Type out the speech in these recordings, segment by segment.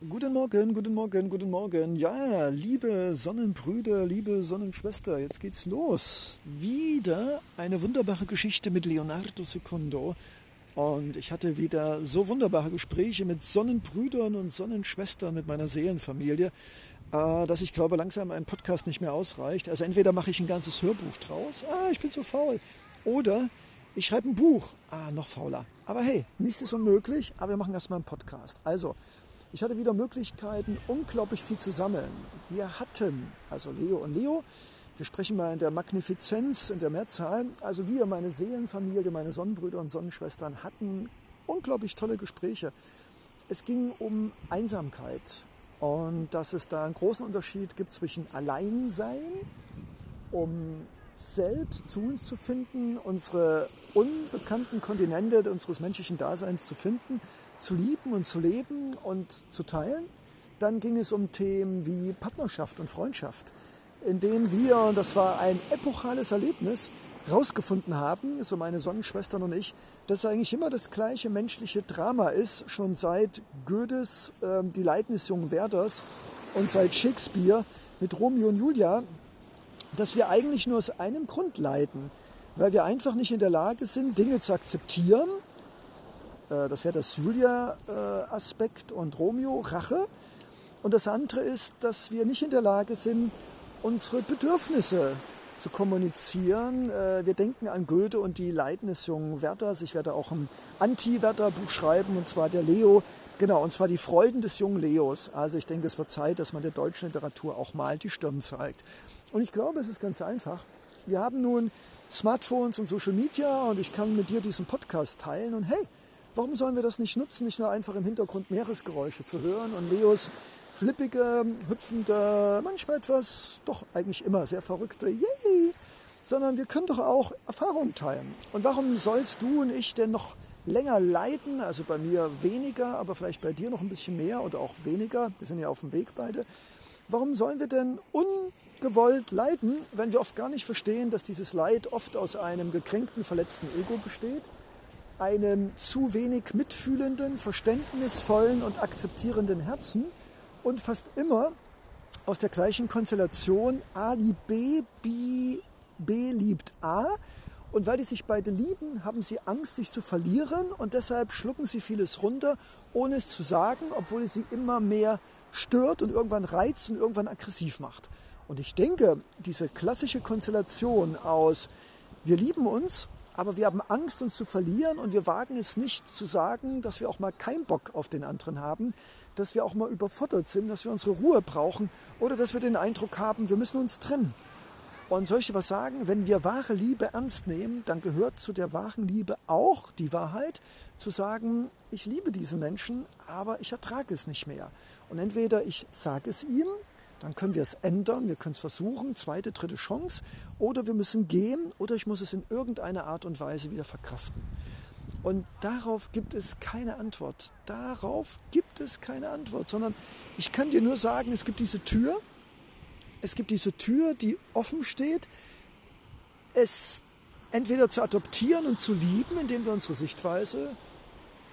Guten Morgen, guten Morgen, guten Morgen. Ja, liebe Sonnenbrüder, liebe Sonnenschwester, jetzt geht's los. Wieder eine wunderbare Geschichte mit Leonardo Secondo. Und ich hatte wieder so wunderbare Gespräche mit Sonnenbrüdern und Sonnenschwestern mit meiner Seelenfamilie, äh, dass ich glaube, langsam ein Podcast nicht mehr ausreicht. Also entweder mache ich ein ganzes Hörbuch draus, ah, ich bin so faul, oder ich schreibe ein Buch, ah, noch fauler. Aber hey, nichts ist unmöglich, aber wir machen erstmal einen Podcast. Also, ich hatte wieder Möglichkeiten, unglaublich viel zu sammeln. Wir hatten, also Leo und Leo, wir sprechen mal in der Magnifizenz, in der Mehrzahl, also wir, meine Seelenfamilie, meine Sonnenbrüder und Sonnenschwestern hatten unglaublich tolle Gespräche. Es ging um Einsamkeit und dass es da einen großen Unterschied gibt zwischen Alleinsein, um selbst zu uns zu finden, unsere unbekannten Kontinente unseres menschlichen Daseins zu finden, zu lieben und zu leben und zu teilen. Dann ging es um Themen wie Partnerschaft und Freundschaft, in denen wir, und das war ein epochales Erlebnis, herausgefunden haben, so meine Sonnenschwestern und ich, dass eigentlich immer das gleiche menschliche Drama ist, schon seit Goethes äh, Die Leiden des jungen Werders und seit Shakespeare mit Romeo und Julia, dass wir eigentlich nur aus einem Grund leiden, weil wir einfach nicht in der Lage sind, Dinge zu akzeptieren. Äh, das wäre das Julia-Aspekt und Romeo, Rache. Und das andere ist, dass wir nicht in der Lage sind, unsere Bedürfnisse zu kommunizieren. Äh, wir denken an Goethe und die Leiden des jungen Werthers. Ich werde auch ein Anti-Werther-Buch schreiben, und zwar der Leo. Genau, und zwar die Freuden des jungen Leos. Also ich denke, es wird Zeit, dass man der deutschen Literatur auch mal die Stirn zeigt. Und ich glaube, es ist ganz einfach. Wir haben nun Smartphones und Social Media und ich kann mit dir diesen Podcast teilen. Und hey, warum sollen wir das nicht nutzen, nicht nur einfach im Hintergrund Meeresgeräusche zu hören und Leos flippige, hüpfende, manchmal etwas, doch eigentlich immer sehr verrückte, yay, sondern wir können doch auch Erfahrungen teilen. Und warum sollst du und ich denn noch länger leiden? Also bei mir weniger, aber vielleicht bei dir noch ein bisschen mehr oder auch weniger. Wir sind ja auf dem Weg beide. Warum sollen wir denn ungewollt leiden, wenn wir oft gar nicht verstehen, dass dieses Leid oft aus einem gekränkten, verletzten Ego besteht? Einem zu wenig mitfühlenden, verständnisvollen und akzeptierenden Herzen und fast immer aus der gleichen Konstellation A liebt B, B, B liebt A. Und weil die sich beide lieben, haben sie Angst, sich zu verlieren und deshalb schlucken sie vieles runter, ohne es zu sagen, obwohl es sie immer mehr stört und irgendwann reizt und irgendwann aggressiv macht. Und ich denke, diese klassische Konstellation aus wir lieben uns, aber wir haben Angst, uns zu verlieren und wir wagen es nicht zu sagen, dass wir auch mal keinen Bock auf den anderen haben, dass wir auch mal überfordert sind, dass wir unsere Ruhe brauchen oder dass wir den Eindruck haben, wir müssen uns trennen. Und soll ich was sagen? Wenn wir wahre Liebe ernst nehmen, dann gehört zu der wahren Liebe auch die Wahrheit, zu sagen, ich liebe diesen Menschen, aber ich ertrage es nicht mehr. Und entweder ich sage es ihm dann können wir es ändern, wir können es versuchen, zweite, dritte Chance, oder wir müssen gehen oder ich muss es in irgendeiner Art und Weise wieder verkraften. Und darauf gibt es keine Antwort. Darauf gibt es keine Antwort, sondern ich kann dir nur sagen, es gibt diese Tür, es gibt diese Tür, die offen steht, es entweder zu adoptieren und zu lieben, indem wir unsere Sichtweise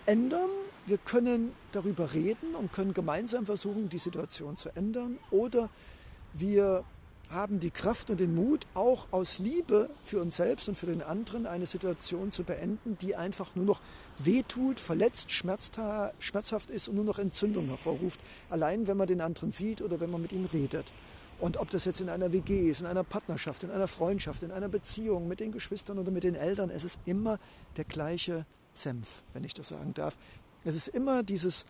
ändern wir können darüber reden und können gemeinsam versuchen, die Situation zu ändern. Oder wir haben die Kraft und den Mut, auch aus Liebe für uns selbst und für den anderen eine Situation zu beenden, die einfach nur noch wehtut, verletzt, schmerzhaft ist und nur noch Entzündung hervorruft. Allein wenn man den anderen sieht oder wenn man mit ihm redet. Und ob das jetzt in einer WG ist, in einer Partnerschaft, in einer Freundschaft, in einer Beziehung mit den Geschwistern oder mit den Eltern, es ist immer der gleiche Senf, wenn ich das sagen darf. Es ist immer dieses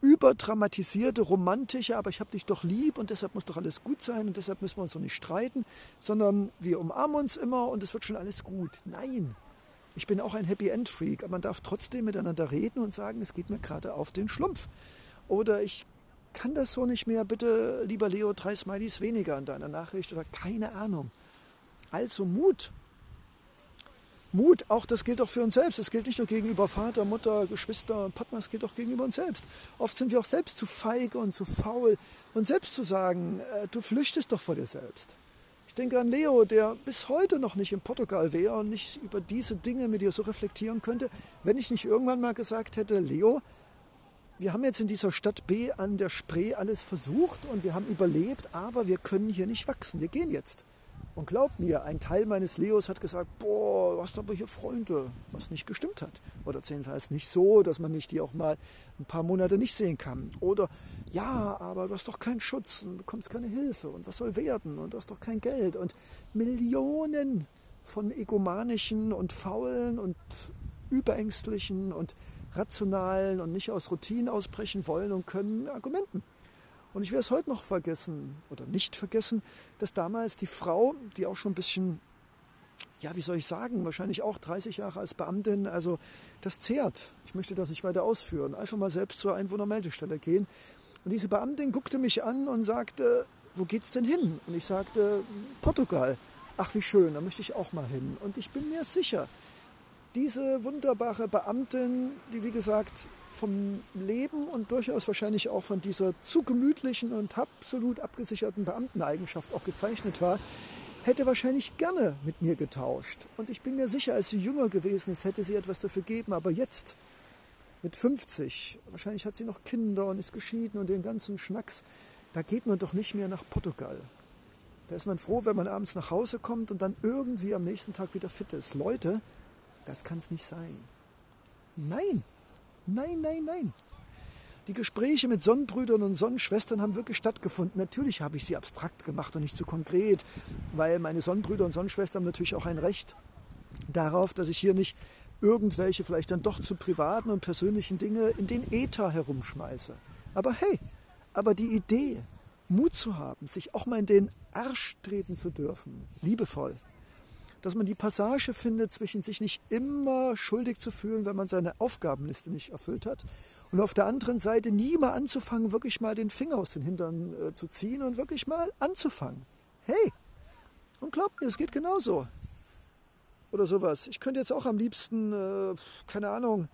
überdramatisierte, romantische, aber ich habe dich doch lieb und deshalb muss doch alles gut sein und deshalb müssen wir uns doch nicht streiten, sondern wir umarmen uns immer und es wird schon alles gut. Nein, ich bin auch ein Happy End Freak, aber man darf trotzdem miteinander reden und sagen, es geht mir gerade auf den Schlumpf. Oder ich kann das so nicht mehr, bitte, lieber Leo, drei Smileys weniger in deiner Nachricht oder keine Ahnung. Also Mut, Mut, auch das gilt auch für uns selbst. Das gilt nicht nur gegenüber Vater, Mutter, Geschwister, Partner, es gilt auch gegenüber uns selbst. Oft sind wir auch selbst zu feige und zu faul, uns selbst zu sagen, äh, du flüchtest doch vor dir selbst. Ich denke an Leo, der bis heute noch nicht in Portugal wäre und nicht über diese Dinge mit dir so reflektieren könnte, wenn ich nicht irgendwann mal gesagt hätte, Leo, wir haben jetzt in dieser Stadt B an der Spree alles versucht und wir haben überlebt, aber wir können hier nicht wachsen. Wir gehen jetzt. Und glaubt mir, ein Teil meines Leos hat gesagt, boah, du hast aber hier Freunde, was nicht gestimmt hat. Oder jedenfalls nicht so, dass man nicht die auch mal ein paar Monate nicht sehen kann. Oder ja, aber du hast doch keinen Schutz und bekommst keine Hilfe und was soll werden und du hast doch kein Geld. Und Millionen von egomanischen und faulen und überängstlichen und rationalen und nicht aus Routinen ausbrechen wollen und können Argumenten. Und ich werde es heute noch vergessen oder nicht vergessen, dass damals die Frau, die auch schon ein bisschen, ja, wie soll ich sagen, wahrscheinlich auch 30 Jahre als Beamtin, also das zehrt. Ich möchte das nicht weiter ausführen. Einfach mal selbst zur Einwohnermeldestelle gehen. Und diese Beamtin guckte mich an und sagte, wo geht's denn hin? Und ich sagte, Portugal. Ach, wie schön, da möchte ich auch mal hin. Und ich bin mir sicher, diese wunderbare Beamtin, die wie gesagt vom Leben und durchaus wahrscheinlich auch von dieser zu gemütlichen und absolut abgesicherten Beamteneigenschaft auch gezeichnet war, hätte wahrscheinlich gerne mit mir getauscht. Und ich bin mir sicher, als sie jünger gewesen ist, hätte sie etwas dafür gegeben. Aber jetzt, mit 50, wahrscheinlich hat sie noch Kinder und ist geschieden und den ganzen Schnacks, da geht man doch nicht mehr nach Portugal. Da ist man froh, wenn man abends nach Hause kommt und dann irgendwie am nächsten Tag wieder fit ist. Leute, das kann es nicht sein. Nein, Nein, nein, nein. Die Gespräche mit Sonnenbrüdern und Sonnenschwestern haben wirklich stattgefunden. Natürlich habe ich sie abstrakt gemacht und nicht zu konkret, weil meine Sonnenbrüder und Sonnenschwestern haben natürlich auch ein Recht darauf, dass ich hier nicht irgendwelche vielleicht dann doch zu privaten und persönlichen Dinge in den Äther herumschmeiße. Aber hey, aber die Idee, Mut zu haben, sich auch mal in den Arsch treten zu dürfen, liebevoll, dass man die Passage findet, zwischen sich nicht immer schuldig zu fühlen, wenn man seine Aufgabenliste nicht erfüllt hat. Und auf der anderen Seite nie mal anzufangen, wirklich mal den Finger aus den Hintern äh, zu ziehen und wirklich mal anzufangen. Hey, und glaubt mir, es geht genauso. Oder sowas. Ich könnte jetzt auch am liebsten, äh, keine Ahnung,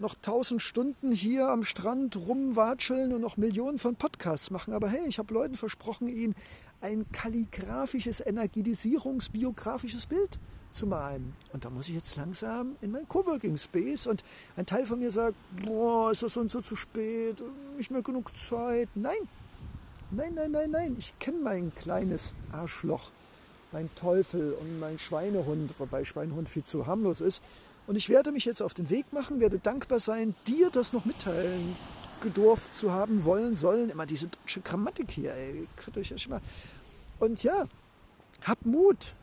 noch tausend Stunden hier am Strand rumwatscheln und noch Millionen von Podcasts machen. Aber hey, ich habe Leuten versprochen, ihnen ein kalligraphisches, energetisierungsbiografisches Bild zu malen. Und da muss ich jetzt langsam in mein Coworking Space und ein Teil von mir sagt, boah, ist das und so zu spät, nicht mehr genug Zeit. Nein, nein, nein, nein, nein, ich kenne mein kleines Arschloch, mein Teufel und mein Schweinehund, wobei Schweinehund viel zu harmlos ist. Und ich werde mich jetzt auf den Weg machen, werde dankbar sein, dir das noch mitteilen gedurft zu haben, wollen, sollen. Immer diese deutsche Grammatik hier, ey. Euch echt mal. Und ja, hab Mut.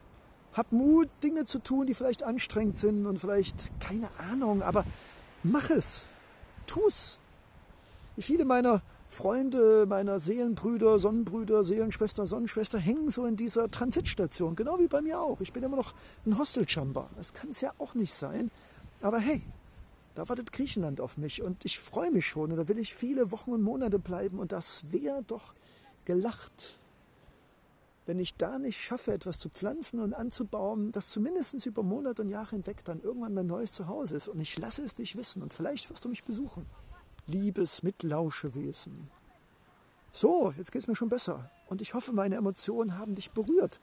Hab Mut, Dinge zu tun, die vielleicht anstrengend sind und vielleicht keine Ahnung, aber mach es. Tu's. Wie viele meiner Freunde, meiner Seelenbrüder, Sonnenbrüder, Seelenschwester, Sonnenschwester hängen so in dieser Transitstation, genau wie bei mir auch. Ich bin immer noch ein Hosteljumper. Das kann es ja auch nicht sein. Aber hey, da wartet Griechenland auf mich und ich freue mich schon und da will ich viele Wochen und Monate bleiben und das wäre doch gelacht, wenn ich da nicht schaffe, etwas zu pflanzen und anzubauen, das zumindest über Monate und Jahre hinweg dann irgendwann mein neues Zuhause ist und ich lasse es dich wissen und vielleicht wirst du mich besuchen. Liebes Mitlauschewesen. So, jetzt geht es mir schon besser und ich hoffe, meine Emotionen haben dich berührt.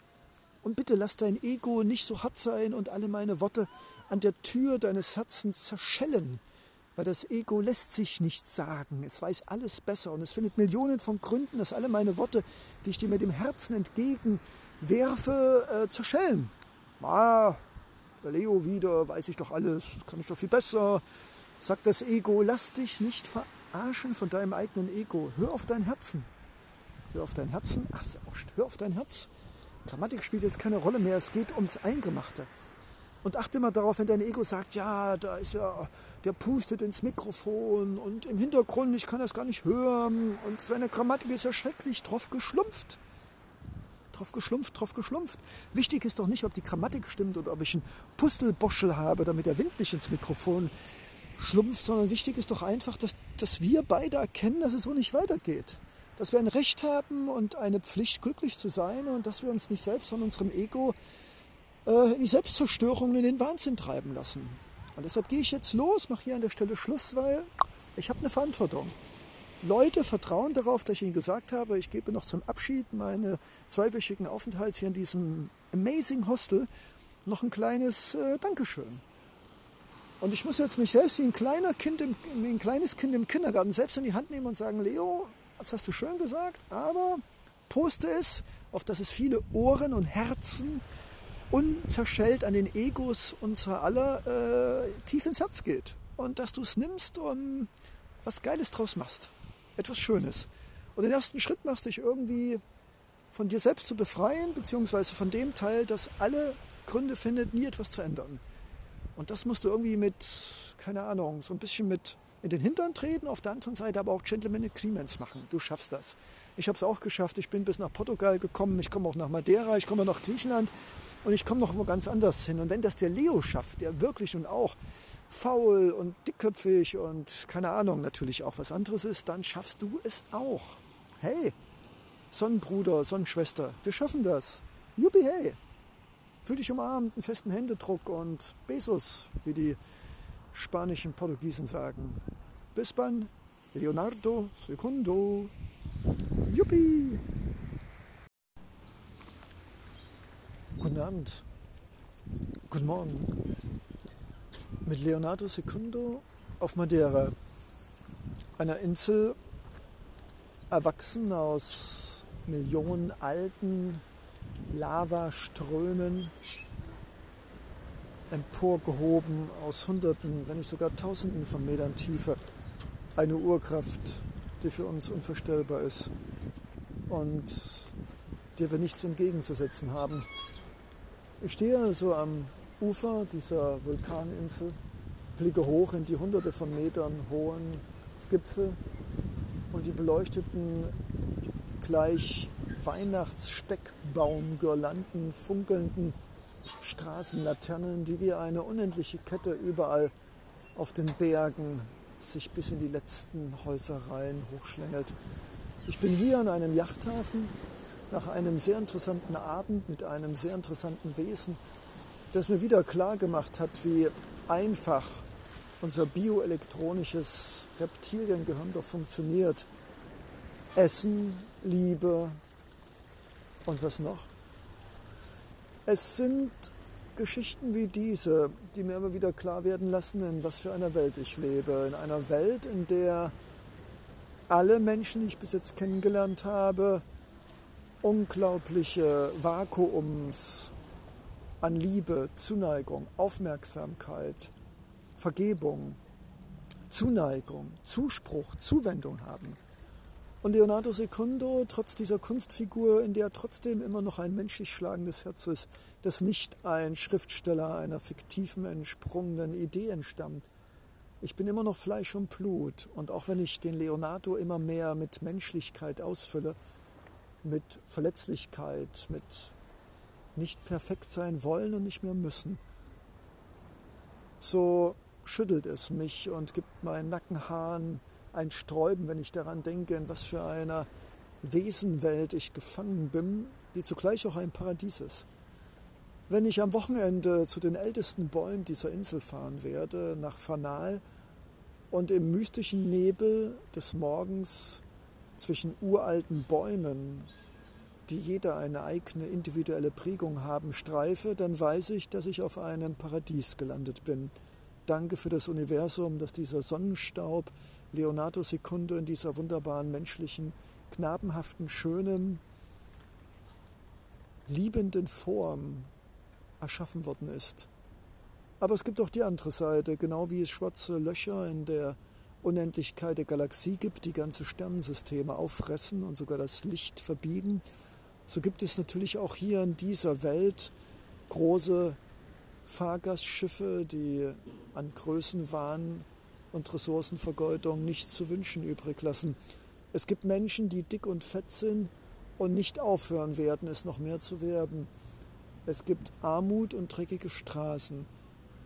Und bitte lass dein Ego nicht so hart sein und alle meine Worte an der Tür deines Herzens zerschellen. Weil das Ego lässt sich nicht sagen. Es weiß alles besser und es findet Millionen von Gründen, dass alle meine Worte, die ich dir mit dem Herzen entgegenwerfe, äh, zerschellen. Ah, der Leo wieder, weiß ich doch alles, kann ich doch viel besser. Sagt das Ego, lass dich nicht verarschen von deinem eigenen Ego. Hör auf dein Herzen. Hör auf dein Herzen. Ach, hör auf dein Herz. Grammatik spielt jetzt keine Rolle mehr, es geht ums Eingemachte. Und achte immer darauf, wenn dein Ego sagt, ja, da ist ja, der pustet ins Mikrofon und im Hintergrund, ich kann das gar nicht hören und seine Grammatik ist ja schrecklich drauf geschlumpft. Drauf geschlumpft, drauf geschlumpft. Wichtig ist doch nicht, ob die Grammatik stimmt oder ob ich einen Pustelboschel habe, damit der Wind nicht ins Mikrofon schlumpft, sondern wichtig ist doch einfach, dass, dass wir beide erkennen, dass es so nicht weitergeht dass wir ein Recht haben und eine Pflicht, glücklich zu sein und dass wir uns nicht selbst von unserem Ego äh, in die Selbstzerstörung und in den Wahnsinn treiben lassen. Und deshalb gehe ich jetzt los, mache hier an der Stelle Schluss, weil ich habe eine Verantwortung. Leute vertrauen darauf, dass ich ihnen gesagt habe, ich gebe noch zum Abschied meine zweiwöchigen Aufenthalts hier in diesem Amazing Hostel noch ein kleines äh, Dankeschön. Und ich muss jetzt mich selbst wie ein, kleiner kind im, ein kleines Kind im Kindergarten selbst in die Hand nehmen und sagen, Leo, das hast du schön gesagt, aber poste es, auf dass es viele Ohren und Herzen unzerschellt an den Egos unserer aller äh, tief ins Herz geht. Und dass du es nimmst und was Geiles draus machst. Etwas Schönes. Und den ersten Schritt machst, dich irgendwie von dir selbst zu befreien, beziehungsweise von dem Teil, das alle Gründe findet, nie etwas zu ändern. Und das musst du irgendwie mit, keine Ahnung, so ein bisschen mit in den Hintern treten, auf der anderen Seite aber auch Gentleman Agreements machen. Du schaffst das. Ich habe es auch geschafft. Ich bin bis nach Portugal gekommen, ich komme auch nach Madeira, ich komme nach Griechenland und ich komme noch wo ganz anders hin. Und wenn das der Leo schafft, der wirklich und auch faul und dickköpfig und keine Ahnung natürlich auch was anderes ist, dann schaffst du es auch. Hey, Sonnenbruder, Sonnenschwester, wir schaffen das. Juppie, hey. Fühl dich umarmt, einen festen Händedruck und Besos, wie die spanischen Portugiesen sagen. Bis dann, Leonardo Secundo. Juppie. Guten Abend. Guten Morgen. Mit Leonardo Secundo auf Madeira, einer Insel, erwachsen aus Millionen alten Lavaströmen, emporgehoben aus Hunderten, wenn nicht sogar Tausenden von Metern Tiefe. Eine Urkraft, die für uns unvorstellbar ist und der wir nichts entgegenzusetzen haben. Ich stehe so am Ufer dieser Vulkaninsel, blicke hoch in die hunderte von Metern hohen Gipfel und die beleuchteten gleich Weihnachtssteckbaumgirlanden, funkelnden Straßenlaternen, die wie eine unendliche Kette überall auf den Bergen sich bis in die letzten Häuserreihen hochschlängelt. Ich bin hier an einem Yachthafen nach einem sehr interessanten Abend mit einem sehr interessanten Wesen, das mir wieder klar gemacht hat, wie einfach unser bioelektronisches Reptiliengehirn doch funktioniert. Essen, Liebe, und was noch? Es sind Geschichten wie diese, die mir immer wieder klar werden lassen, in was für einer Welt ich lebe. In einer Welt, in der alle Menschen, die ich bis jetzt kennengelernt habe, unglaubliche Vakuums an Liebe, Zuneigung, Aufmerksamkeit, Vergebung, Zuneigung, Zuspruch, Zuwendung haben. Und Leonardo Secundo, trotz dieser Kunstfigur, in der trotzdem immer noch ein menschlich schlagendes Herz ist, das nicht ein Schriftsteller einer fiktiven, entsprungenen Idee entstammt. Ich bin immer noch Fleisch und Blut. Und auch wenn ich den Leonardo immer mehr mit Menschlichkeit ausfülle, mit Verletzlichkeit, mit nicht perfekt sein wollen und nicht mehr müssen, so schüttelt es mich und gibt meinen Nackenhaaren ein Sträuben, wenn ich daran denke, in was für einer Wesenwelt ich gefangen bin, die zugleich auch ein Paradies ist. Wenn ich am Wochenende zu den ältesten Bäumen dieser Insel fahren werde, nach Fanal, und im mystischen Nebel des Morgens zwischen uralten Bäumen, die jeder eine eigene individuelle Prägung haben, streife, dann weiß ich, dass ich auf einem Paradies gelandet bin. Danke für das Universum, dass dieser Sonnenstaub Leonardo Secundo in dieser wunderbaren menschlichen, knabenhaften, schönen, liebenden Form erschaffen worden ist. Aber es gibt auch die andere Seite, genau wie es schwarze Löcher in der Unendlichkeit der Galaxie gibt, die ganze Sternensysteme auffressen und sogar das Licht verbiegen, so gibt es natürlich auch hier in dieser Welt große Fahrgastschiffe, die an Größenwahn und Ressourcenvergeudung nichts zu wünschen übrig lassen. Es gibt Menschen, die dick und fett sind und nicht aufhören werden, es noch mehr zu werden. Es gibt Armut und dreckige Straßen.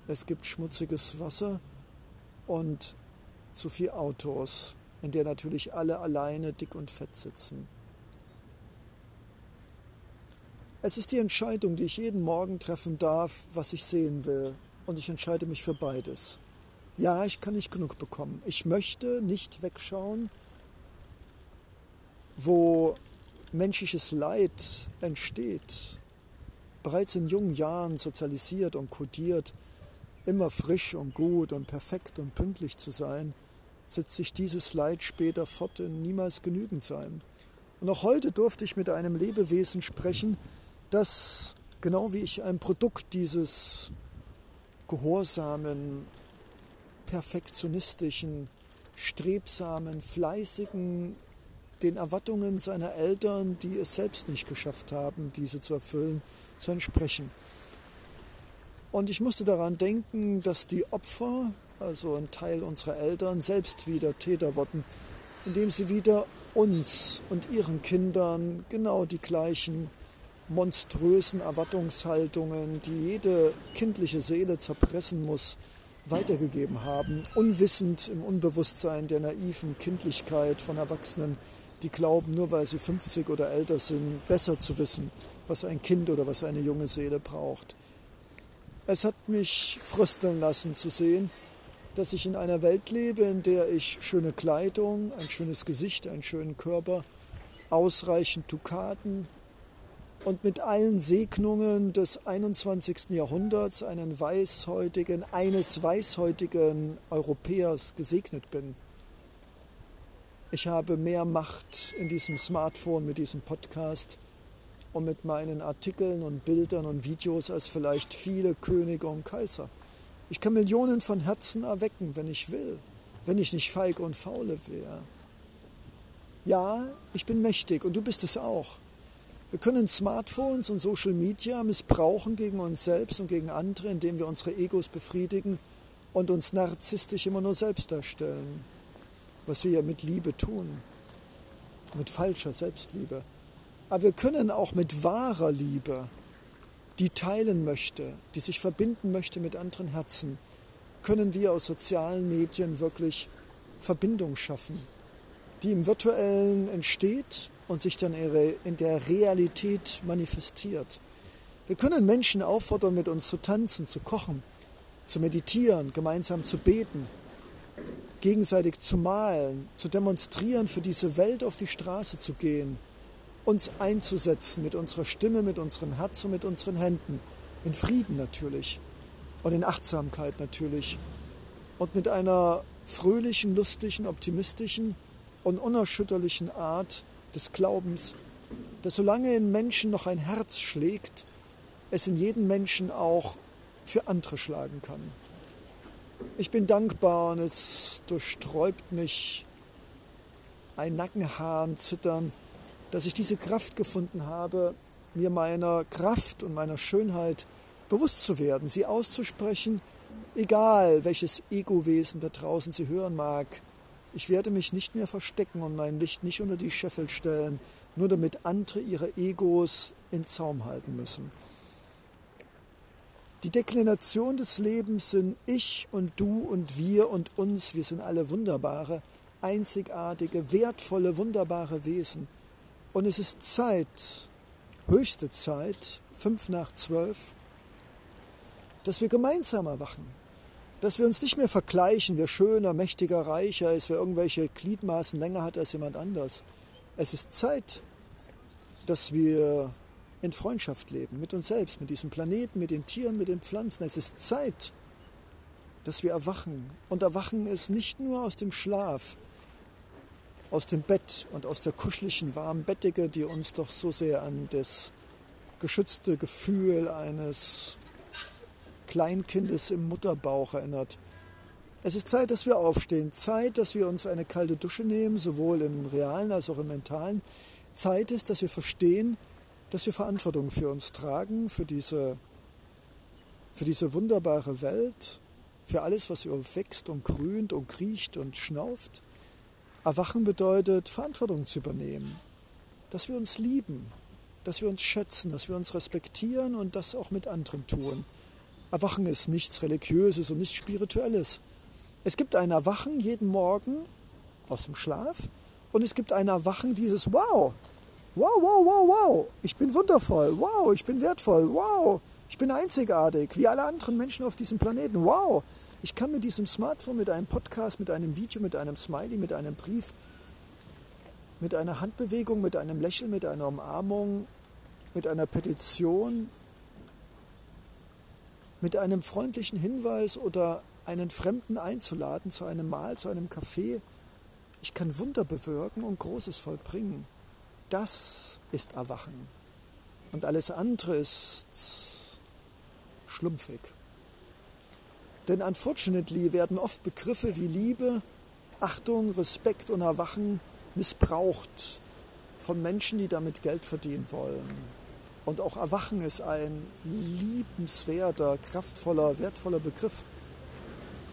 Es gibt schmutziges Wasser und zu viel Autos, in der natürlich alle alleine dick und fett sitzen. Es ist die Entscheidung, die ich jeden Morgen treffen darf, was ich sehen will. Und ich entscheide mich für beides. Ja, ich kann nicht genug bekommen. Ich möchte nicht wegschauen, wo menschliches Leid entsteht, bereits in jungen Jahren sozialisiert und kodiert, immer frisch und gut und perfekt und pünktlich zu sein, setzt sich dieses Leid später fort in niemals genügend sein. Und auch heute durfte ich mit einem Lebewesen sprechen, das, genau wie ich, ein Produkt dieses gehorsamen, perfektionistischen, strebsamen, fleißigen, den Erwartungen seiner Eltern, die es selbst nicht geschafft haben, diese zu erfüllen, zu entsprechen. Und ich musste daran denken, dass die Opfer, also ein Teil unserer Eltern, selbst wieder Täter wurden, indem sie wieder uns und ihren Kindern genau die gleichen monströsen Erwartungshaltungen, die jede kindliche Seele zerpressen muss, weitergegeben haben, unwissend im Unbewusstsein der naiven Kindlichkeit von Erwachsenen, die glauben, nur weil sie 50 oder älter sind, besser zu wissen, was ein Kind oder was eine junge Seele braucht. Es hat mich frösteln lassen zu sehen, dass ich in einer Welt lebe, in der ich schöne Kleidung, ein schönes Gesicht, einen schönen Körper, ausreichend Dukaten und mit allen Segnungen des 21. Jahrhunderts einen weißhäutigen, eines weißhäutigen Europäers gesegnet bin. Ich habe mehr Macht in diesem Smartphone mit diesem Podcast und mit meinen Artikeln und Bildern und Videos als vielleicht viele Könige und Kaiser. Ich kann Millionen von Herzen erwecken, wenn ich will, wenn ich nicht feig und faule wäre. Ja, ich bin mächtig und du bist es auch. Wir können Smartphones und Social Media missbrauchen gegen uns selbst und gegen andere, indem wir unsere Egos befriedigen und uns narzisstisch immer nur selbst darstellen was wir ja mit Liebe tun, mit falscher Selbstliebe. Aber wir können auch mit wahrer Liebe, die teilen möchte, die sich verbinden möchte mit anderen Herzen, können wir aus sozialen Medien wirklich Verbindung schaffen, die im virtuellen entsteht und sich dann in der Realität manifestiert. Wir können Menschen auffordern, mit uns zu tanzen, zu kochen, zu meditieren, gemeinsam zu beten, gegenseitig zu malen, zu demonstrieren, für diese Welt auf die Straße zu gehen, uns einzusetzen mit unserer Stimme, mit unserem Herz und mit unseren Händen, in Frieden natürlich und in Achtsamkeit natürlich und mit einer fröhlichen, lustigen, optimistischen und unerschütterlichen Art des Glaubens, dass solange in Menschen noch ein Herz schlägt, es in jedem Menschen auch für andere schlagen kann. Ich bin dankbar und es durchsträubt mich ein Nackenhaaren zittern, dass ich diese Kraft gefunden habe, mir meiner Kraft und meiner Schönheit bewusst zu werden, sie auszusprechen, egal welches Ego-Wesen da draußen sie hören mag. Ich werde mich nicht mehr verstecken und mein Licht nicht unter die Scheffel stellen, nur damit andere ihre Egos in Zaum halten müssen. Die Deklination des Lebens sind ich und du und wir und uns. Wir sind alle wunderbare, einzigartige, wertvolle, wunderbare Wesen. Und es ist Zeit, höchste Zeit, fünf nach zwölf, dass wir gemeinsam erwachen. Dass wir uns nicht mehr vergleichen, wer schöner, mächtiger, reicher ist, wer irgendwelche Gliedmaßen länger hat als jemand anders. Es ist Zeit, dass wir in Freundschaft leben, mit uns selbst, mit diesem Planeten, mit den Tieren, mit den Pflanzen. Es ist Zeit, dass wir erwachen. Und erwachen ist nicht nur aus dem Schlaf, aus dem Bett und aus der kuscheligen, warmen Bettdecke, die uns doch so sehr an das geschützte Gefühl eines Kleinkindes im Mutterbauch erinnert. Es ist Zeit, dass wir aufstehen, Zeit, dass wir uns eine kalte Dusche nehmen, sowohl im realen als auch im mentalen. Zeit ist, dass wir verstehen, dass wir Verantwortung für uns tragen, für diese, für diese wunderbare Welt, für alles, was hier wächst und grünt und kriecht und schnauft. Erwachen bedeutet, Verantwortung zu übernehmen, dass wir uns lieben, dass wir uns schätzen, dass wir uns respektieren und das auch mit anderen tun. Erwachen ist nichts Religiöses und nichts Spirituelles. Es gibt ein Erwachen jeden Morgen aus dem Schlaf und es gibt ein Erwachen dieses Wow, Wow, wow, wow, wow, ich bin wundervoll. Wow, ich bin wertvoll. Wow, ich bin einzigartig, wie alle anderen Menschen auf diesem Planeten. Wow, ich kann mit diesem Smartphone, mit einem Podcast, mit einem Video, mit einem Smiley, mit einem Brief, mit einer Handbewegung, mit einem Lächeln, mit einer Umarmung, mit einer Petition mit einem freundlichen Hinweis oder einen Fremden einzuladen zu einem Mahl, zu einem Kaffee. Ich kann Wunder bewirken und Großes vollbringen. Das ist Erwachen. Und alles andere ist schlumpfig. Denn unfortunately werden oft Begriffe wie Liebe, Achtung, Respekt und Erwachen missbraucht von Menschen, die damit Geld verdienen wollen. Und auch Erwachen ist ein liebenswerter, kraftvoller, wertvoller Begriff.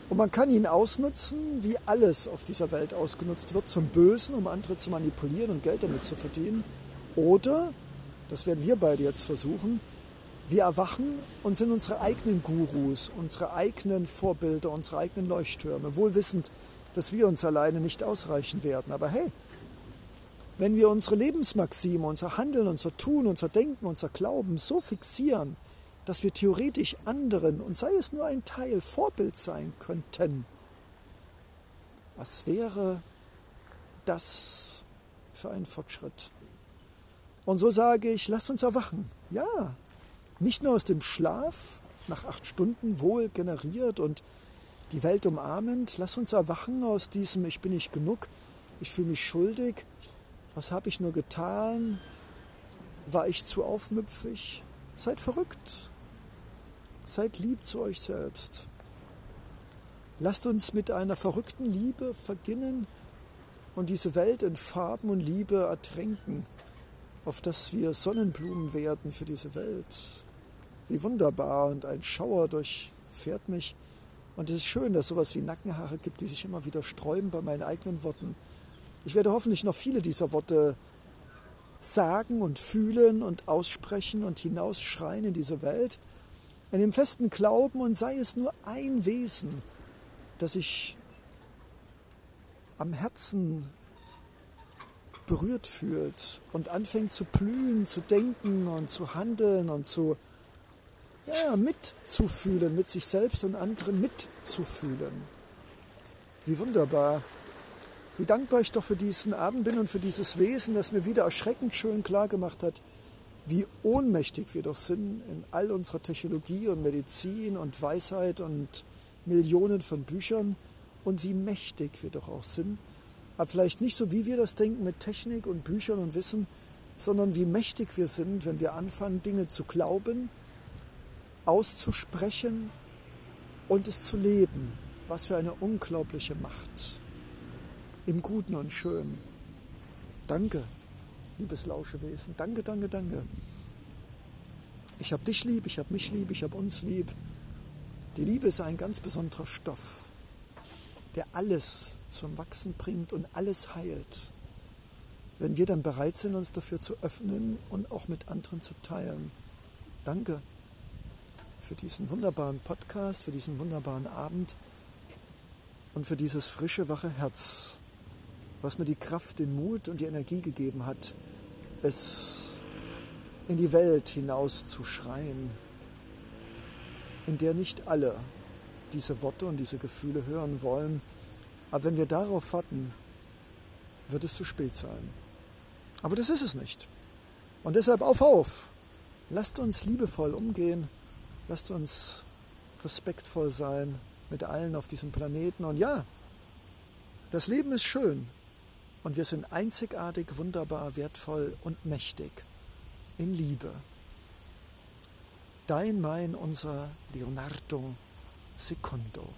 Und man kann ihn ausnutzen, wie alles auf dieser Welt ausgenutzt wird, zum Bösen, um andere zu manipulieren und Geld damit zu verdienen. Oder, das werden wir beide jetzt versuchen, wir erwachen und sind unsere eigenen Gurus, unsere eigenen Vorbilder, unsere eigenen Leuchttürme, wohl wissend, dass wir uns alleine nicht ausreichen werden. Aber hey, wenn wir unsere Lebensmaxime, unser Handeln, unser Tun, unser Denken, unser Glauben so fixieren, dass wir theoretisch anderen, und sei es nur ein Teil, Vorbild sein könnten, was wäre das für ein Fortschritt? Und so sage ich, lasst uns erwachen. Ja, nicht nur aus dem Schlaf, nach acht Stunden wohl generiert und die Welt umarmend, lass uns erwachen aus diesem Ich bin nicht genug, ich fühle mich schuldig, was habe ich nur getan, war ich zu aufmüpfig? Seid verrückt, seid lieb zu euch selbst. Lasst uns mit einer verrückten Liebe verginnen und diese Welt in Farben und Liebe ertränken, auf dass wir Sonnenblumen werden für diese Welt. Wie wunderbar und ein Schauer durchfährt mich. Und es ist schön, dass es sowas wie Nackenhaare gibt, die sich immer wieder sträuben bei meinen eigenen Worten. Ich werde hoffentlich noch viele dieser Worte sagen und fühlen und aussprechen und hinausschreien in diese Welt. In dem festen Glauben und sei es nur ein Wesen, das sich am Herzen berührt fühlt und anfängt zu blühen, zu denken und zu handeln und zu ja, mitzufühlen, mit sich selbst und anderen mitzufühlen. Wie wunderbar. Wie dankbar ich doch für diesen Abend bin und für dieses Wesen, das mir wieder erschreckend schön klar gemacht hat, wie ohnmächtig wir doch sind in all unserer Technologie und Medizin und Weisheit und Millionen von Büchern und wie mächtig wir doch auch sind. Aber vielleicht nicht so, wie wir das denken mit Technik und Büchern und Wissen, sondern wie mächtig wir sind, wenn wir anfangen, Dinge zu glauben, auszusprechen und es zu leben. Was für eine unglaubliche Macht. Im Guten und Schönen. Danke, liebes Lauschewesen. Danke, danke, danke. Ich habe dich lieb, ich habe mich lieb, ich habe uns lieb. Die Liebe ist ein ganz besonderer Stoff, der alles zum Wachsen bringt und alles heilt. Wenn wir dann bereit sind, uns dafür zu öffnen und auch mit anderen zu teilen. Danke für diesen wunderbaren Podcast, für diesen wunderbaren Abend und für dieses frische, wache Herz, was mir die Kraft, den Mut und die Energie gegeben hat, es in die Welt hinaus zu schreien, in der nicht alle diese Worte und diese Gefühle hören wollen. Aber wenn wir darauf warten, wird es zu spät sein. Aber das ist es nicht. Und deshalb auf, auf. Lasst uns liebevoll umgehen Lasst uns respektvoll sein mit allen auf diesem Planeten. Und ja, das Leben ist schön und wir sind einzigartig, wunderbar, wertvoll und mächtig in Liebe. Dein, mein, unser Leonardo Secondo.